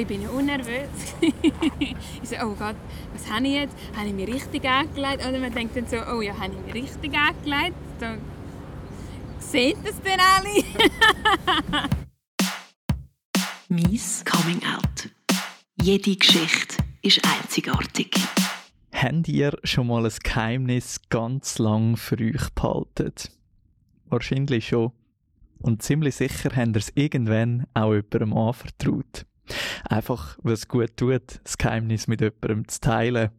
Ich bin ja unnervös. ich so, oh Gott, was habe ich jetzt? Habe ich mich richtig angelegt? Oder man denkt dann so, oh ja, habe ich mich richtig angelegt? Dann sehen das denn alle? Mies Coming Out. Jede Geschichte ist einzigartig. Habt ihr schon mal ein Geheimnis ganz lang für euch behalten? Wahrscheinlich schon. Und ziemlich sicher habt ihr es irgendwann auch jemandem anvertraut. Einfach, es gut tut, das Geheimnis mit jemandem zu teilen.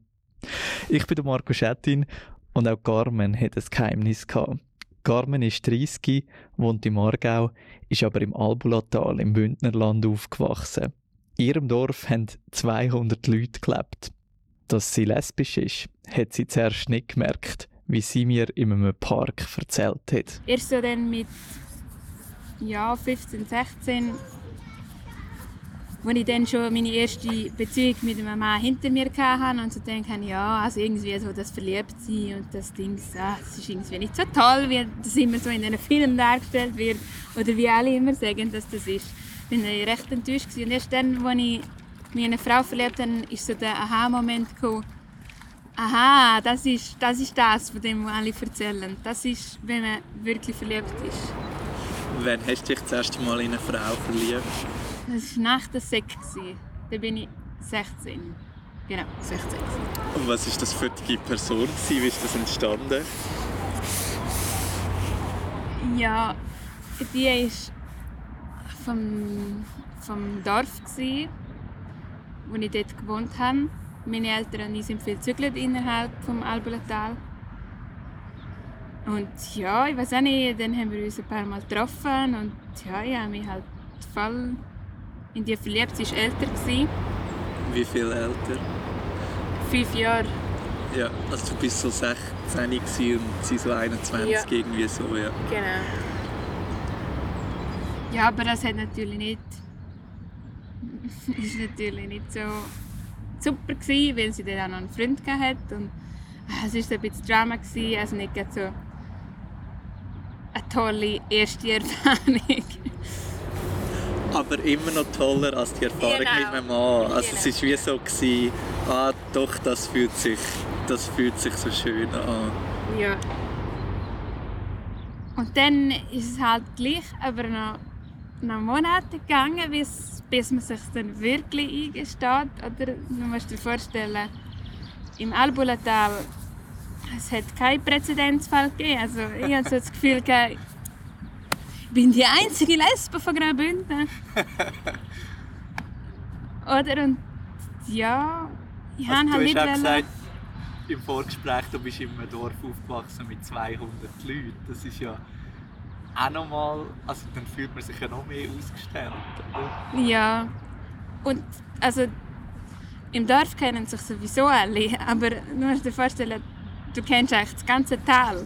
Ich bin der Marco Schettin und auch Carmen hat ein Geheimnis gehabt. Carmen ist 30, wohnt im Aargau, ist aber im Albulatal im Bündnerland aufgewachsen. In ihrem Dorf haben 200 Leute gelebt. Dass sie lesbisch ist, hat sie zuerst nicht gemerkt, wie sie mir in einem Park erzählt hat. Erst so dann mit ja, 15, 16 als ich dann schon meine erste Beziehung mit einem Mann hinter mir hatte und so denke ja, also irgendwie so das Verliebtsein und das Ding, ah, das ist irgendwie nicht so toll, wie das immer so in den Filmen dargestellt wird oder wie alle immer sagen, dass das ist. Ich bin recht enttäuscht gewesen. und erst dann, als ich mich in eine Frau verliebt habe, ist so der Aha-Moment aha, das ist, das ist das, von dem alle erzählen. Das ist, wenn man wirklich verliebt ist. Wann hast du dich das erste Mal in eine Frau verliebt? Das war nach der Sek. Da bin ich 16. Genau, 16. Und was war das für eine Person? Wie ist das entstanden? Ja, die war vom, vom Dorf, wo ich dort gewohnt habe. Meine Eltern und ich sind viel gezügelt innerhalb des Albulatal. Und ja, ich weiß auch nicht, dann haben wir uns ein paar Mal getroffen und ja, ich habe mich halt voll in die verliebt. Sie war älter. Wie viel älter? Fünf Jahre. Ja, also du bist so 16 und sie so 21 ja. irgendwie so, ja. Genau. Ja, aber das hat natürlich nicht... ist natürlich nicht so super gewesen, weil sie dann auch noch einen Freund hatte und ah, es war ein bisschen Drama, gewesen, also nicht so eine tolle erste Erfahrung aber immer noch toller als die Erfahrung genau. mit einem Mann. Also genau. es war wie so, gewesen, ah doch, das fühlt, sich, das fühlt sich so schön an. Ja. Und dann ist es halt gleich aber noch, noch Monate gegangen, bis, bis man sich dann wirklich eingesteht. Oder man muss dir vorstellen, im Albulatal es hat keinen Präzedenzfall gegeben. Also ich habe so das Gefühl, bin die einzige Lesbe von Graubünden. Oder? Und ja, ich also, habe halt nicht... Du hast gesagt, im Vorgespräch, du bist in einem Dorf aufgewachsen mit 200 Leuten. Das ist ja auch nochmal... Also dann fühlt man sich ja noch mehr ausgestellt, oder? Ja. Und also... Im Dorf kennen sich sowieso alle, aber du musst dir vorstellen, du kennst eigentlich das ganze Tal.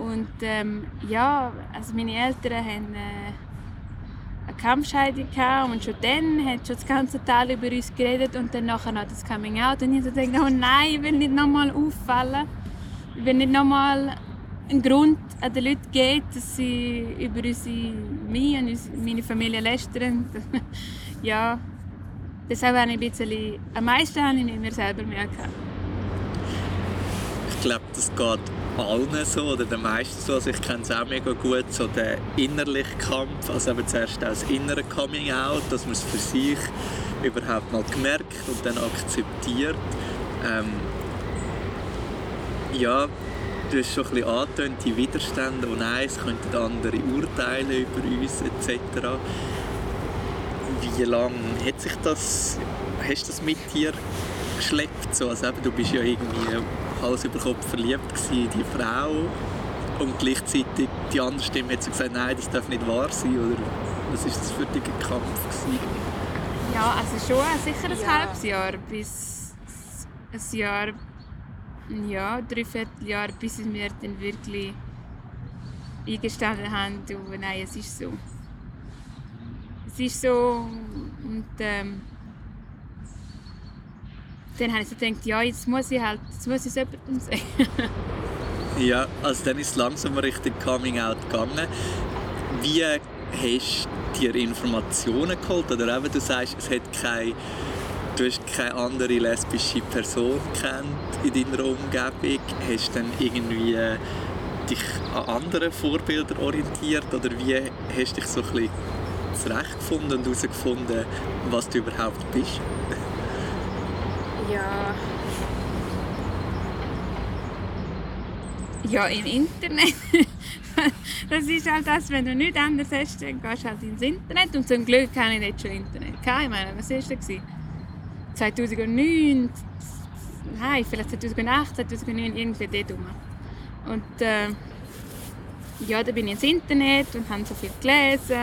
Und ähm, ja, also meine Eltern haben äh, eine Kampfscheidung und schon dann hat schon das ganze Tal über uns geredet und dann nachher noch das Coming Out und ich dachte, oh nein, ich will nicht nochmal auffallen. Ich will nicht nochmal einen Grund an den Leuten geben, dass sie über unsere, mich und meine Familie lästern. ja, deshalb habe ich ein bisschen, am meisten habe ich mit mir selber mehr gehabt. Ich glaube, das geht allen so oder den meisten so. Also ich kenne es auch mega gut, so der innerliche Kampf, also eben zuerst das innere Coming Out, dass man es für sich überhaupt mal gemerkt und dann akzeptiert. Ähm, ja, du hast schon ein bisschen angetönt, die Widerstände, oh nein, es könnten andere urteilen über uns etc. Wie lange hat sich das, hast du das mit dir geschleppt? So? Also eben, du bist ja irgendwie Hals über Kopf verliebt in die Frau und gleichzeitig die andere Stimme hat so gesagt, nein, das darf nicht wahr sein oder was ist das für ein Kampf gewesen? Ja, also schon sicher ein ja. halbes Jahr bis ein Jahr, ja, dreiviertel Jahr, bis wir dann wirklich eingestanden haben, du, nein, es ist so. Es ist so und ähm, dann habe ich so gedacht, ja, jetzt muss ich halt, jetzt muss ich es jemandem sagen. ja, also dann ist es langsam richtig Coming Out gegangen. Wie hast du dir Informationen geholt? Oder eben, du sagst, es hat keine, du hast keine andere lesbische Person kennt in deiner Umgebung. Hast du dann irgendwie dich an anderen Vorbildern orientiert? Oder wie hast du dich so ein bisschen zurechtgefunden und herausgefunden, was du überhaupt bist? Ja. Ja, im Internet. das ist halt das, wenn du nichts anderes hast, dann gehst du halt ins Internet. Und zum Glück habe ich jetzt schon Internet. Ich meine, was war das? 2009, nein, vielleicht 2008, 2009, irgendwie dort rum. Und äh, ja, da bin ich ins Internet und habe so viel gelesen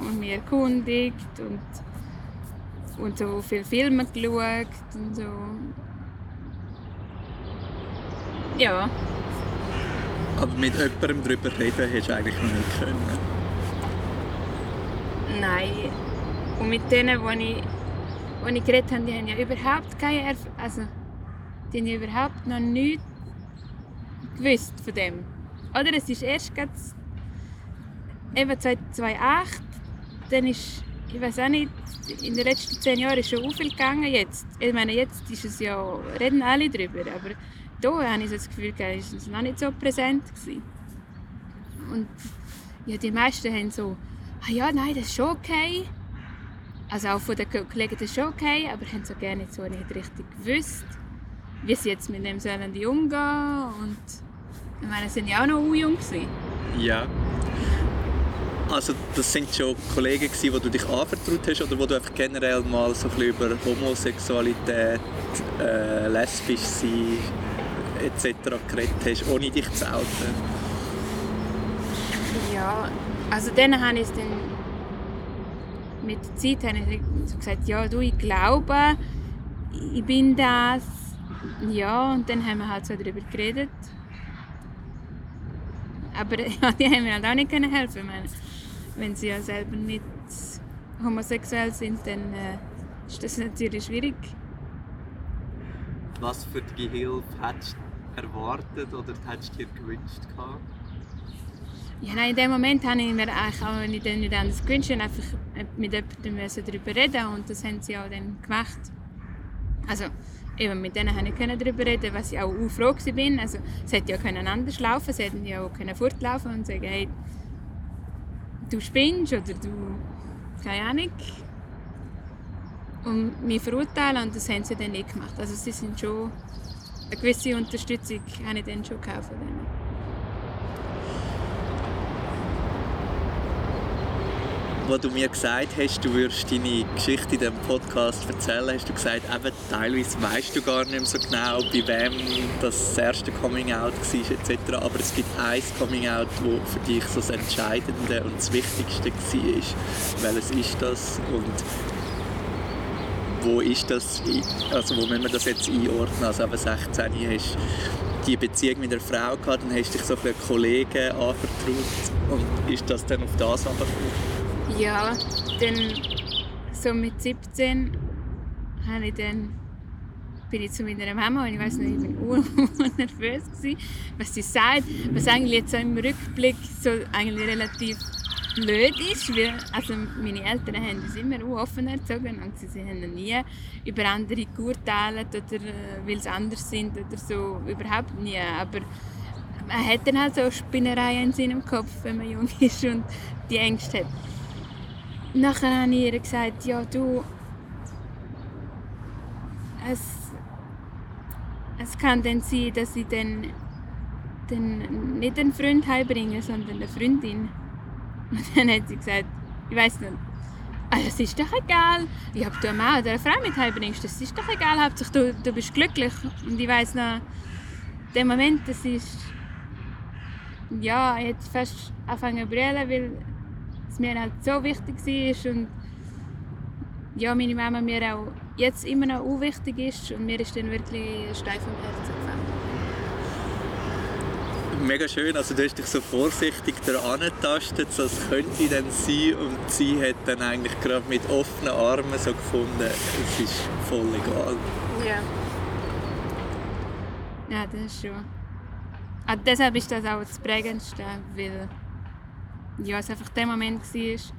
und mich erkundigt und, und so viele Filme geschaut und so. Ja. Aber mit jemandem darüber reden hast du eigentlich noch nicht können? Nein. Und mit denen, die ich, die ich geredet habe, die haben ja überhaupt keine Erf also die haben ja überhaupt noch nichts gewusst von dem. Oder es ist erst eben 2008, dann ist, ich weiß auch nicht, in den letzten zehn Jahren ist schon so viel gegangen jetzt. Ich meine, jetzt ist es ja, reden alle darüber, aber da habe ich das Gefühl, es noch nicht so präsent gewesen. Und ja, die meisten haben so, ah ja, nein, das ist schon okay. Also auch von den Kollegen, das ist schon okay, aber haben so gerne so nicht richtig gewusst, wie sie jetzt mit dem sollen umgehen und ich meine, sind ja auch noch jung gewesen. Ja. Also das sind schon Kollegen gewesen, wo du dich anvertraut hast oder wo du einfach generell mal so ein über Homosexualität, äh, lesbisch sein etc. geredet hast, ohne dich zu outen? Ja, also dann habe ich dann mit der Zeit habe ich so gesagt, ja du, ich glaube, ich bin das. Ja, und dann haben wir halt so darüber geredet. Aber ja, die haben mir halt auch nicht helfen können. Wenn sie ja selber nicht homosexuell sind, dann äh, ist das natürlich schwierig. Was für die Hilfe hättest du erwartet oder hättest du dir gewünscht? Ja, nein, in dem Moment habe ich mir eigentlich auch nicht, nicht anders gewünscht, einfach mit jemandem darüber reden und das haben sie auch dann gemacht. Also, eben mit denen konnte ich darüber reden, was ich auch froh war. Also, es hätte ja können anders laufen sie hätten ja auch können fortlaufen und sagen, hey, du spinnst oder du, keine Ahnung. Und mich verurteilen und das haben sie dann nicht gemacht. Also sie sind schon, eine gewisse Unterstützung habe ich dann schon gekauft von denen. Wo du mir gesagt hast, du würdest deine Geschichte in diesem Podcast erzählen, hast du gesagt, eben, teilweise weißt du gar nicht mehr so genau, bei wem das, erste Coming-out war etc. Aber es gibt ein Coming-out, das für dich so das Entscheidende und das Wichtigste war. Welches ist das und wo ist das, also wo müssen wir das jetzt einordnen? Also eben 16 hast die Beziehung mit einer Frau gehabt, dann hast du dich so für Kollegen anvertraut und ist das dann auf das angefangen? Ja, dann so mit 17 habe ich dann bin ich zu meiner Mama und ich weiß nicht, ich war nervös gewesen, was sie sagt, was eigentlich jetzt im Rückblick so eigentlich relativ blöd ist, weil also meine Eltern haben das immer offen erzogen und sie, sie haben nie über andere geurteilt oder äh, weil sie anders sind oder so, überhaupt nie, aber man hat dann halt so Spinnereien in seinem Kopf, wenn man jung ist und die Ängste hat. Nachher habe ich ihr gesagt, ja du, es, es kann dann sein, dass ich dann, dann nicht einen Freund heimbringe, sondern eine Freundin. Und dann hat sie gesagt, ich weiß nicht, ah, das ist doch egal. Ich habe du einen Mann oder eine Frau mit heimbringst, das ist doch egal, Hauptsache du, du bist glücklich. Und ich weiß noch, der Moment, das ist, ja, ich hätte fast angefangen zu brüllen, weil es mir halt so wichtig war und ja, meine Mama mir auch jetzt immer noch auch wichtig ist und mir ist dann wirklich steif am Herzen gefallen. Mega schön, also du hast dich so vorsichtig daran getastet, so es könnte dann sein und sie hat dann eigentlich gerade mit offenen Armen so gefunden, es ist voll egal. Ja. Ja, das ist schon. Also deshalb ist das auch das Prägendste, weil ja, es einfach der Moment war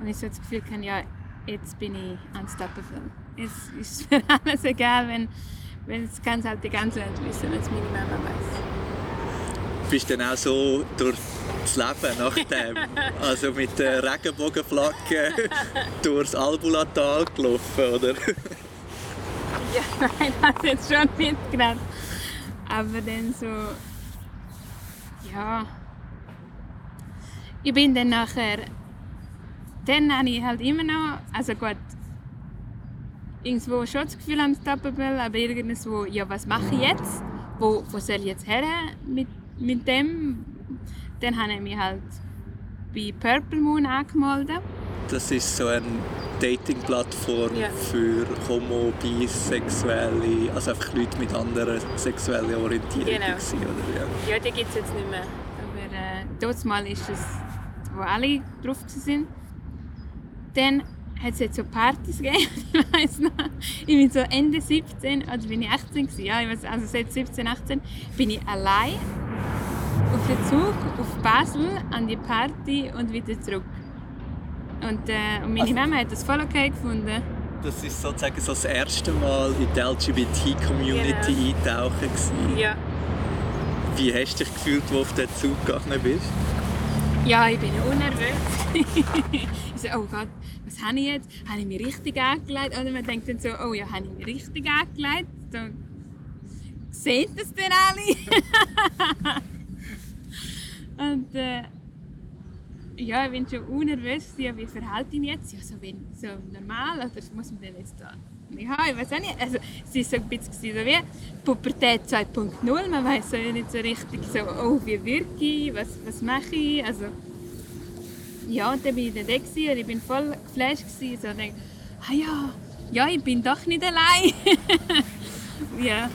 und ich so das Gefühl hatte, ja, jetzt bin ich unstoppable. Jetzt ist mir alles egal, wenn, wenn es ganz halt die ganze Welt wissen, wenn es meine Mama weiß. Bist du dann auch so durch das Leben nach dem, also mit der Regenbogenflagge durchs Albulatal gelaufen, oder? Ja, nein, das jetzt schon mitgenommen. Aber dann so, ja. Ich bin dann nachher, dann habe ich halt immer noch, also gut, irgendwo schon das Gefühl unstoppable, aber irgendwo, ja, was mache ich jetzt? Wo, wo soll ich jetzt her mit, mit dem? Dann habe ich mich halt bei Purple Moon angemeldet. Das ist so eine Dating-Plattform Ja. für Homo, Bisexuelle, also einfach Leute mit anderer sexueller Orientierung. Genau. gewesen, oder? Ja. Ja, die gibt es jetzt nicht mehr. Aber äh, dort mal ist es, wo alle drauf waren. Dann hat es jetzt so Partys gegeben. ich weiss noch, ich bin so Ende 17, also bin ich 18 gewesen, ja, ich weiss, also seit 17, 18, bin ich allein auf den Zug auf Basel an die Party und wieder zurück. Und, äh, und meine Also- Mama hat das voll okay gefunden. Das ist sozusagen so das erste Mal in die LGBT-Community eintauchen. gewesen. Ja. Wie hast du dich gefühlt, als du auf den Zug gegangen bist? Ja, ich bin unnervös. ich so, oh Gott, was habe ich jetzt? Habe ich mich richtig angelegt? Oder man denkt dann so, oh ja, habe ich mich richtig angelegt? Dann sehen das denn alle? Und äh, ja, ich bin schon unnervös, wie verhalte ich mich jetzt? Ja, so, wenn, so normal, oder muss man denn jetzt da? Ja, ich weiß auch nicht. Also, es war so ein bisschen so wie Pubertät 2.0. Man weiß so nicht so richtig, so, oh, wie wirke ich, was, was mache ich. Also, ja, und dann bin ich dann da und ich bin voll geflasht. Gewesen, so, dachte, ah ja, ja, ich bin doch nicht allein. ja,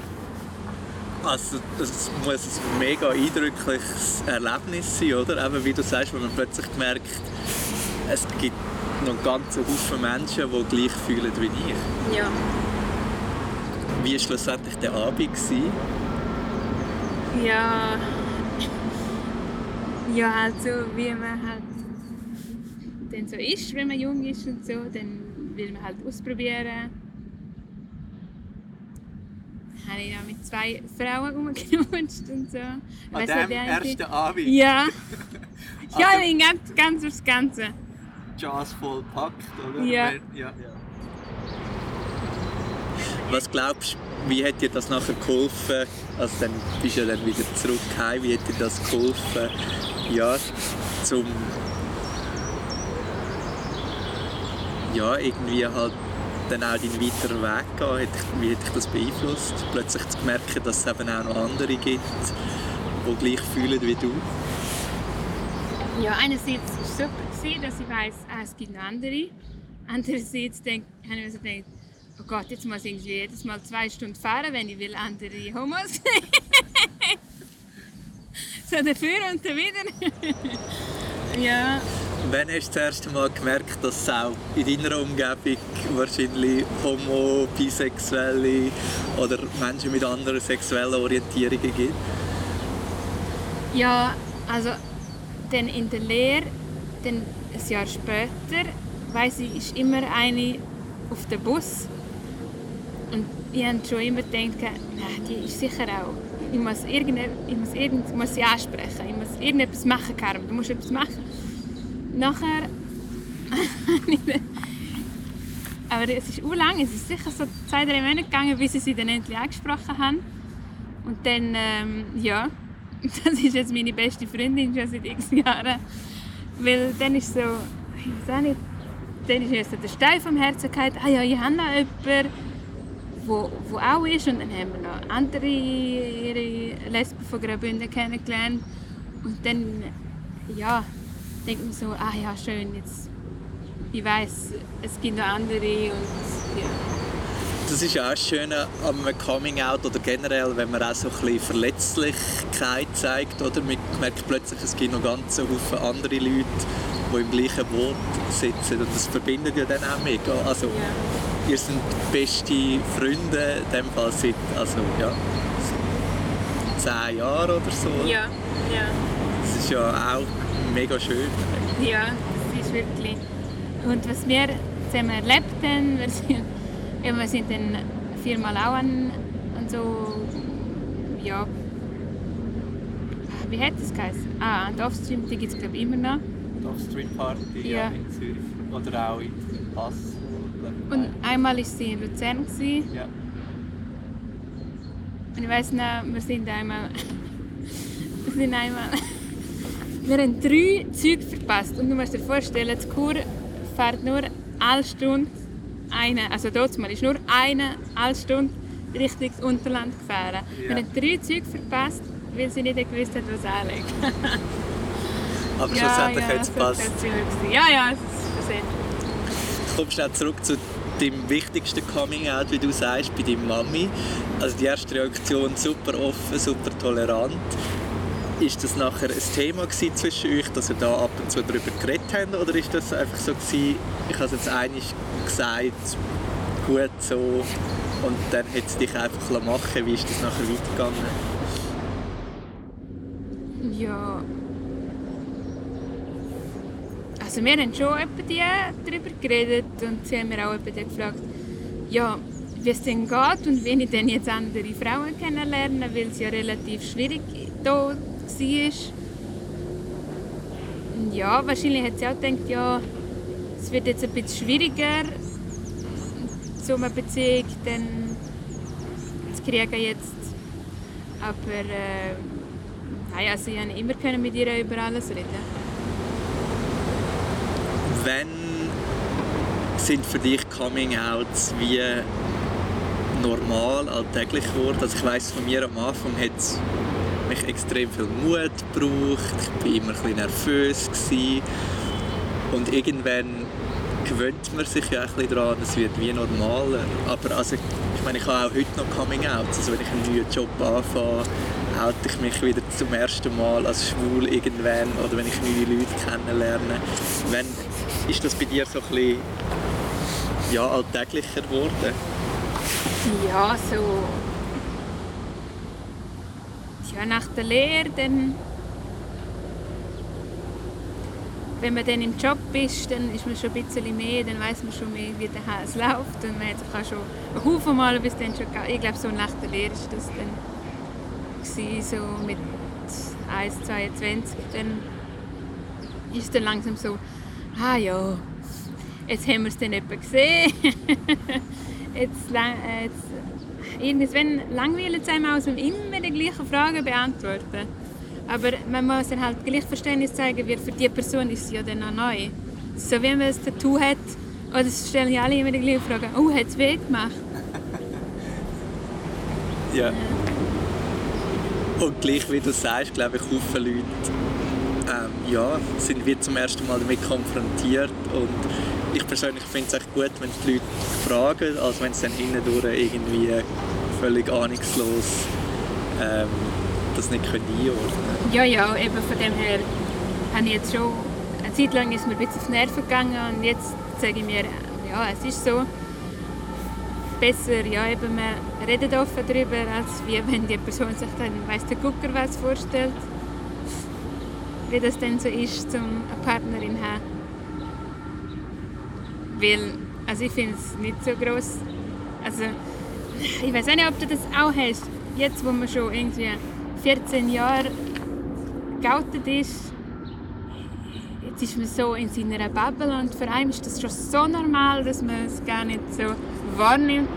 Also, das muss ein mega eindrückliches Erlebnis sein, oder? Eben, wie du sagst, wenn man plötzlich merkt, es gibt einen ganzen Haufen Menschen, die gleich fühlen wie ich. ja. Wie war schlussendlich der Abend? Gewesen? Ja. Ja, halt so, wie man halt dann so ist, wenn man jung ist und so, dann will man halt ausprobieren. Dann habe ich noch mit zwei Frauen rumgeknutscht und so. Weiss nicht, die eine- Abend? Ja. Ja, Also- ganz, ganz aufs Ganze. Jazz voll packt, oder? Ja. ja. Was glaubst du, wie hat dir das nachher geholfen? Also dann bist du ja dann wieder zurück heim. Wie hat dir das geholfen, ja, zum ja, irgendwie halt dann auch deinen weiteren Weg gehen? Wie hat dich das beeinflusst? Plötzlich zu merken, dass es eben auch noch andere gibt, die gleich fühlen wie du? Ja, einerseits war es super, gewesen, dass ich weiss, ah, es gibt noch andere. Andererseits denk, habe ich mir so gedacht, oh Gott, jetzt muss ich irgendwie jedes Mal zwei Stunden fahren, wenn ich will andere Homos sehen. so dafür und wieder. ja, Wann hast du das erste Mal gemerkt, dass es auch in deiner Umgebung wahrscheinlich Homo, Bisexuelle oder Menschen mit anderen sexuellen Orientierungen gibt? ja, also dann in der Lehre, dann ein Jahr später, weiss ich, ist immer eine auf dem Bus. Und ich habe schon immer gedacht, die ist sicher auch. Ich muss, irgende, ich muss, irgend, muss sie ansprechen. Ich muss irgendetwas machen, Karim. Du musst etwas machen. Nachher... Aber es ist lang. Es ist sicher so zwei, drei Monate gegangen, bis ich sie dann endlich angesprochen habe. Und dann, ähm, ja, das ist jetzt meine beste Freundin schon seit x Jahren. Weil dann ist so, ich weiß nicht, dann ist so der Stein vom Herzen gefallen, ah ja, ich habe noch jemanden, wo, wo auch ist. Und dann haben wir noch andere ihre Lesben von Graubünden kennengelernt. Und dann, ja, denkt man so, ah ja, schön, jetzt, ich weiß, es gibt noch andere und ja. Das ist auch das Schöne am Coming Out oder generell, wenn man auch so ein bisschen Verletzlichkeit zeigt. Oder? Man merkt plötzlich, es gibt noch ganze Haufen andere Leute, die im gleichen Boot sitzen. Und das verbindet ja dann auch mega. Also, ja. ihr seid beste Freunde, in dem Fall seit also, ja, zehn Jahren oder so. Ja, ja. Das ist ja auch mega schön. Ja, das ist wirklich. Und was wir zusammen erlebt haben, wir sind, eben, wir sind dann viermal auch an, an so, ja, wie hat das geheißen? Ah, an der Offstream, die gibt es glaube ich immer noch. Die Offstream Party Ja. in Zürich oder auch in Pass. Und einmal war sie in Luzern. Gewesen. ja. Und ich weiss noch, wir sind einmal. wir sind einmal. wir haben drei Züge verpasst. Und du musst dir vorstellen, die Kur fährt nur eine Stunde eine. Also dort mal ist nur eine Stunde Richtung Unterland gefahren. Wir Ja. haben drei Züge verpasst, weil sie nicht gewusst hat, was anlegt. Aber schlussendlich hat es gepasst. Ja, ja, es ist versehen. kommst schnell zurück zu deinem wichtigsten Coming-out, wie du sagst, bei deiner Mami. Also die erste Reaktion super offen, super tolerant. Ist das nachher ein Thema zwischen euch, dass ihr da ab und zu darüber geredet habt? Oder ist das einfach so gewesen, ich habe es jetzt einig gesagt, gut so und dann hat es dich einfach machen. Wie ist das nachher weitergegangen? Ja. Also wir haben schon darüber geredet und sie haben mir auch gefragt, ja, wie es denn geht und wie ich denn jetzt andere Frauen kennenlerne, weil es ja relativ schwierig da war. Ja, wahrscheinlich hat sie auch gedacht, ja, es wird jetzt ein bisschen schwieriger, so eine Beziehung dann zu kriegen jetzt. Aber äh, Nein, also ich konnte immer können mit ihr über alles reden. Wenn sind für dich Coming-outs wie normal, alltäglich geworden? Also ich weiss, von mir am Anfang hat es mich extrem viel Mut gebraucht. Ich war immer ein nervös. Gewesen. Und irgendwann gewöhnt man sich ja ein daran, es wird wie normaler. Aber also, ich meine, ich habe auch heute noch Coming-outs. Also wenn ich einen neuen Job anfange, oute ich mich wieder zum ersten Mal als schwul irgendwann oder wenn ich neue Leute kennenlerne. Wenn, ist das bei dir so ein ja, alltäglicher geworden? Ja, so. Ja, nach der Lehre, dann. Wenn man dann im Job ist, dann ist man schon ein bisschen mehr, dann weiß man schon mehr, wie der Hase läuft. Und man hat schon einen Haufen Mal bis dann schon. Ich glaube, so nach der Lehre ist das dann so mit 1,22. Dann ist es dann langsam so, ah ja, jetzt haben wir es dann etwa gesehen. jetzt, äh, jetzt, irgendwann langweilt es einem aus, um immer die gleichen Fragen beantworten. Aber man muss dann halt gleich Verständnis zeigen, weil für die Person ist es ja dann auch neu. So wie man ein Tattoo hat, oder es stellen ja alle immer die gleichen Fragen. Oh, hat es weh gemacht? Ja. Und gleich wie du sagst, glaube ich, viele Leute ähm, ja, sind wir zum ersten Mal damit konfrontiert. Und ich persönlich finde es echt gut, wenn die Leute fragen, als wenn sie dann hindurch irgendwie völlig ahnungslos ähm, das nicht können einordnen. Ja, ja, eben von dem her habe ich jetzt schon... Eine Zeit lang ist mir ein bisschen auf die Nerven gegangen und jetzt sage ich mir, ja, es ist so. Besser, ja, eben, man redet offen darüber, als wie wenn die Person sich dann, weiss der Gucker was vorstellt. Wie das dann so ist, zum eine Partnerin zu haben. Weil, also ich finde es nicht so gross. Also, ich weiß nicht, ob du das auch hast. Jetzt, wo man schon irgendwie 14 Jahre geoutet ist, jetzt ist man so in seiner Bubble und für einen ist das schon so normal, dass man es gar nicht so wahrnimmt,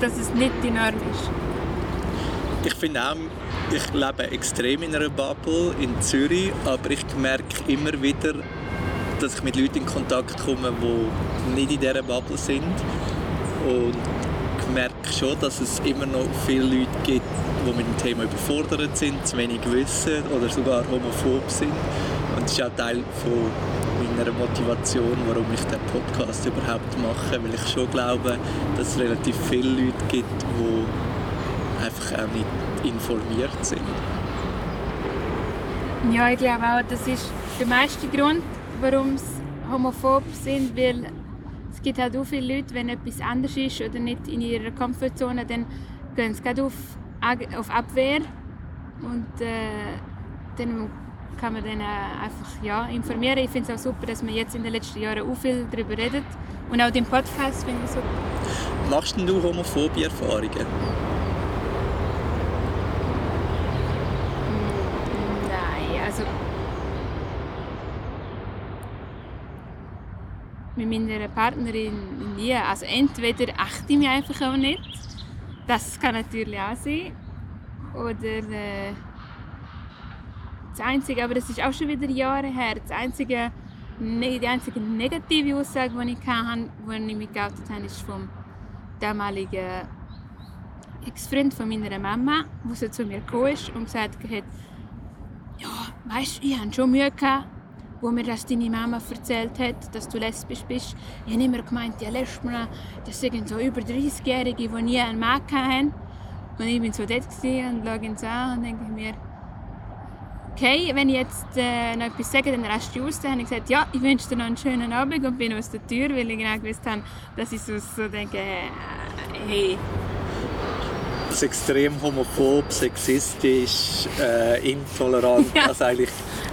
dass es nicht die Norm ist. Ich finde auch, ich lebe extrem in einer Bubble in Zürich, aber ich merke immer wieder, dass ich mit Leuten in Kontakt komme, die nicht in dieser Bubble sind. Und schon, dass es immer noch viele Leute gibt, die mit dem Thema überfordert sind, zu wenig wissen oder sogar homophob sind. Und das ist auch Teil von meiner Motivation, warum ich den Podcast überhaupt mache, weil ich schon glaube, dass es relativ viele Leute gibt, die einfach auch nicht informiert sind. Ja, ich glaube auch, das ist der meiste Grund, warum sie homophob sind, weil es gibt halt auch viele Leute, wenn etwas anders ist oder nicht in ihrer Komfortzone, dann gehen sie gerade auf, auf Abwehr und äh, dann kann man dann einfach ja, informieren. Ich finde es auch super, dass man jetzt in den letzten Jahren auch viel darüber redet. Und auch den Podcast finde ich super. Machst denn du homophobe Erfahrungen? Nein, also mit meiner Partnerin nie. Also entweder achte ich mich einfach auch nicht, das kann natürlich auch sein, oder äh, das Einzige, aber das ist auch schon wieder Jahre her, das einzige, ne, die einzige negative Aussage, die ich hatte, als ich mich geoutet habe, ist vom damaligen Ex-Freund von meiner Mama, der so zu mir gekommen ist und gesagt hat, ja, weißt du, ich hatte schon Mühe gehabt, wo mir das deine Mama erzählt hat, dass du lesbisch bist. Ich habe immer gemeint, ja, Lesben, das sind so über 30-Jährige, die nie einen Mann hatten. Und ich war so dort und schaue ihn an und denke mir, okay, wenn ich jetzt äh, noch etwas sage, dann rast du aus. Dann habe ich gesagt, ja, ich wünsche dir noch einen schönen Abend und bin aus der Tür, weil ich genau gewusst habe, dass ich so, so denke, äh, hey. Das ist extrem homophob, sexistisch, äh, intolerant, Ja. also eigentlich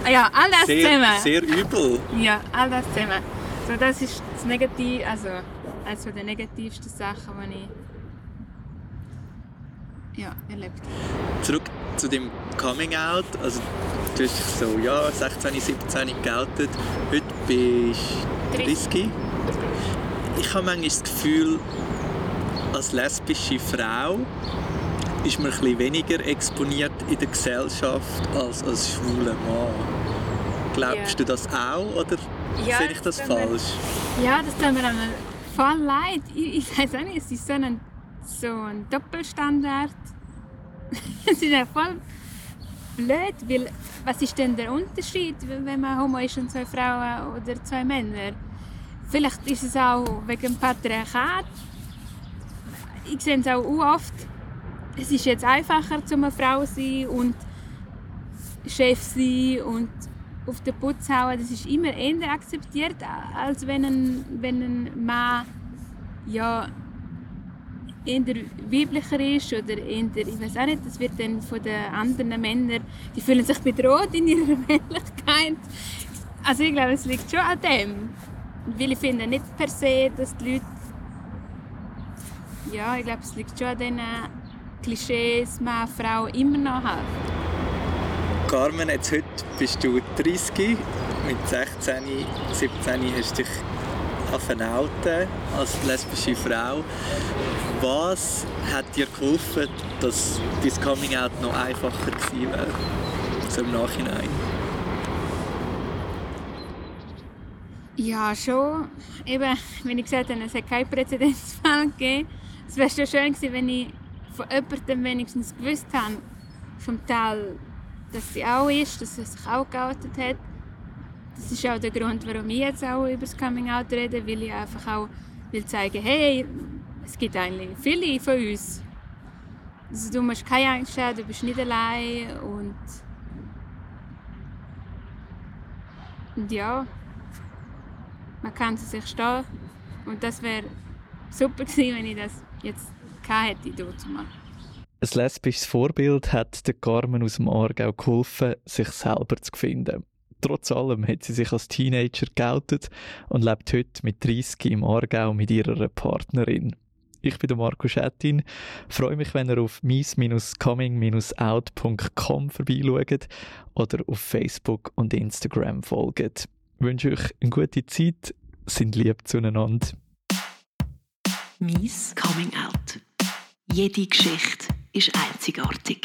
Ja, all das sehr, zusammen. sehr übel. Ja, all das zusammen. So, das ist das Negativ, also eines der negativsten Sachen, die ich ja, erlebt habe. Zurück zu dem Coming Out, also du hast dich so, ja, 16, 17 geoutet, heute bist du 30. Ich habe manchmal das Gefühl, als lesbische Frau ist man ein bisschen weniger exponiert in der Gesellschaft als als schwuler Mann. Glaubst Ja. du das auch oder Ja, sehe ich das das falsch? Ja, das tut mir einmal voll leid. Ich, ich weiß auch nicht, es ist so ein, so ein Doppelstandard. Es ist ja voll blöd, weil was ist denn der Unterschied, wenn man homo ist und zwei Frauen oder zwei Männer? Vielleicht ist es auch wegen Patriarchat. Ich sehe es auch oft. Es ist jetzt einfacher, zum eine Frau zu sein und Chef sein und auf den Putz hauen. Das ist immer eher akzeptiert, als wenn ein, wenn ein Mann ja, eher weiblicher ist oder eher, ich weiß auch nicht, das wird dann von den anderen Männern, die fühlen sich bedroht in ihrer Männlichkeit. Also ich glaube, es liegt schon an dem. Weil ich finde nicht per se, dass die Leute ja, ich glaube, es liegt schon an diesen Klischees, Mann, Frau immer noch haben. Carmen, jetzt heute bist du 30, mit 16, 17 hast du dich outen als lesbische Frau. Was hat dir geholfen, dass dein Coming Out noch einfacher gewesen wäre? So im Nachhinein. Ja, schon. Eben, wenn ich gesagt habe, es hat keinen Präzedenzfall gegeben. Es wäre schon schön gewesen, wenn ich von jemandem wenigstens gewusst habe, vom Teil, dass sie auch ist, dass sie sich auch geoutet hat. Das ist auch der Grund, warum ich jetzt auch über das Coming Out rede, weil ich einfach auch will zeigen, hey, es gibt eigentlich viele von uns. Also du musst keine Angst haben, du bist nicht allein und, und ja, man kann zu sich stehen. Und das wäre super gewesen, wenn ich das jetzt gehabt hätte, dort mal. Ein lesbisches Vorbild hat der Carmen aus dem Aargau geholfen, sich selber zu finden. Trotz allem hat sie sich als Teenager geoutet und lebt heute mit 30 im Aargau mit ihrer Partnerin. Ich bin der Marco Schettin. Freue mich, wenn ihr auf mies-coming-out.com vorbeischaut oder auf Facebook und Instagram folgt. Ich wünsche euch eine gute Zeit, sind lieb zueinander. Mies Coming Out. Jede Geschichte ist einzigartig.